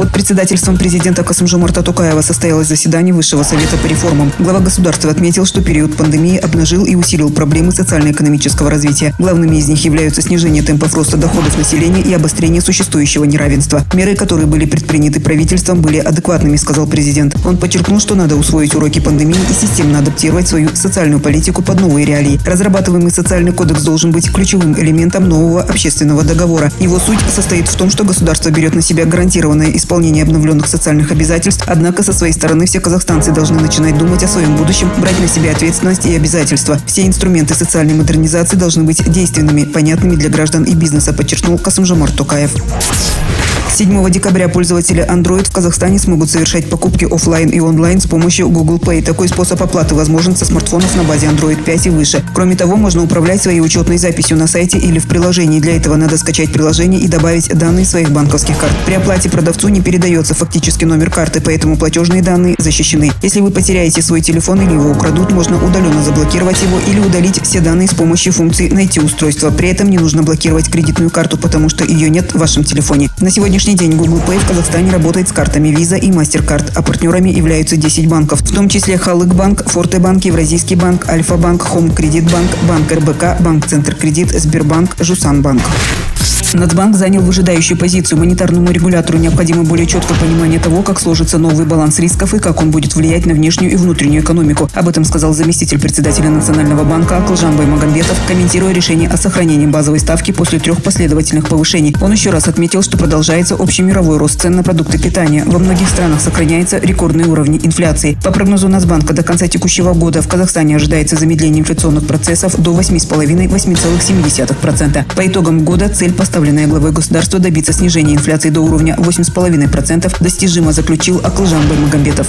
Под председательством президента Касымжумарта Тукаева состоялось заседание Высшего совета по реформам. Глава государства отметил, что период пандемии обнажил и усилил проблемы социально-экономического развития. Главными из них являются снижение темпов роста доходов населения и обострение существующего неравенства. Меры, которые были предприняты правительством, были адекватными, сказал президент. Он подчеркнул, что надо усвоить уроки пандемии и системно адаптировать свою социальную политику под новые реалии. Разрабатываемый социальный кодекс должен быть ключевым элементом нового общественного договора. Его суть состоит в том, что государство берет на себя гарантированное исполнение исполнения обновленных социальных обязательств, однако со своей стороны все казахстанцы должны начинать думать о своем будущем, брать на себя ответственность и обязательства. Все инструменты социальной модернизации должны быть действенными, понятными для граждан и бизнеса, подчеркнул Касымжамар Токаев. 7 декабря пользователи Android в Казахстане смогут совершать покупки офлайн и онлайн с помощью Google Pay. Такой способ оплаты возможен со смартфонов на базе Android 5 и выше. Кроме того, можно управлять своей учетной записью на сайте или в приложении. Для этого надо скачать приложение и добавить данные своих банковских карт. При оплате продавцу не передается фактически номер карты, поэтому платежные данные защищены. Если вы потеряете свой телефон или его украдут, можно удаленно заблокировать его или удалить все данные с помощью функции «Найти устройство». При этом не нужно блокировать кредитную карту, потому что ее нет в вашем телефоне. На сегодня сегодняшний день Google Pay в Казахстане работает с картами Visa и MasterCard, а партнерами являются 10 банков, в том числе Халык банк, Форте банк, Евразийский банк, Альфа банк, Хом Кредит банк, РБК, Банк Центр Кредит, Сбербанк, Жусан банк. Нацбанк занял выжидающую позицию. Монетарному регулятору необходимо более четкое понимание того, как сложится новый баланс рисков и как он будет влиять на внешнюю и внутреннюю экономику. Об этом сказал заместитель председателя Национального банка Аклжан Баймагамбетов, комментируя решение о сохранении базовой ставки после трех последовательных повышений. Он еще раз отметил, что продолжается общий мировой рост цен на продукты питания. Во многих странах сохраняются рекордные уровни инфляции. По прогнозу Нацбанка до конца текущего года в Казахстане ожидается замедление инфляционных процессов до 8,5-8,7%. По итогам года цель поставленная главой государства добиться снижения инфляции до уровня 8,5% достижимо, заключил Аклжан Баймагамбетов.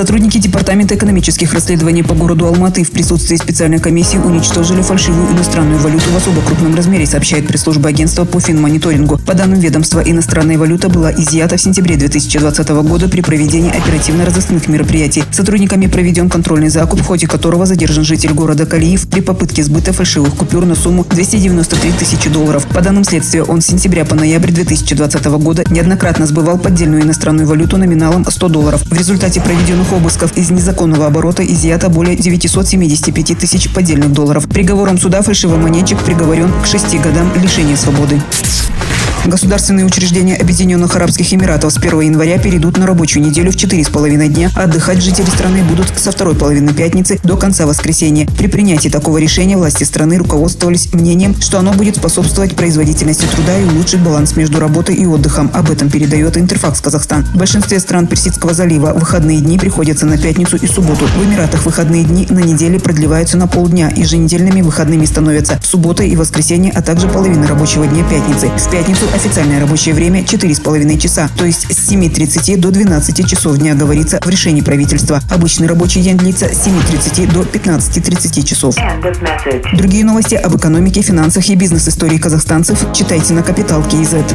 Сотрудники Департамента экономических расследований по городу Алматы в присутствии специальной комиссии уничтожили фальшивую иностранную валюту в особо крупном размере, сообщает пресс-служба агентства по финмониторингу. По данным ведомства, иностранная валюта была изъята в сентябре 2020 года при проведении оперативно-розыскных мероприятий. Сотрудниками проведен контрольный закуп, в ходе которого задержан житель города Калиев при попытке сбыта фальшивых купюр на сумму 293 тысячи долларов. По данным следствия, он с сентября по ноябрь 2020 года неоднократно сбывал поддельную иностранную валюту номиналом 100 долларов. В результате проведенного проведенных обысков из незаконного оборота изъято более 975 тысяч поддельных долларов. Приговором суда фальшивомонетчик приговорен к шести годам лишения свободы. Государственные учреждения Объединенных Арабских Эмиратов с 1 января перейдут на рабочую неделю в 4,5 дня, отдыхать жители страны будут со второй половины пятницы до конца воскресенья. При принятии такого решения власти страны руководствовались мнением, что оно будет способствовать производительности труда и улучшить баланс между работой и отдыхом. Об этом передает Интерфакс Казахстан. В большинстве стран Персидского залива выходные дни приходятся на пятницу и субботу. В Эмиратах выходные дни на неделе продлеваются на полдня. Еженедельными выходными становятся суббота и воскресенье, а также половина рабочего дня пятницы. В пятницу Официальное рабочее время 4,5 часа, то есть с 7.30 до 12 часов дня, говорится в решении правительства. Обычный рабочий день длится с 7.30 до 15.30 часов. Другие новости об экономике, финансах и бизнес-истории казахстанцев читайте на Капитал Киезет.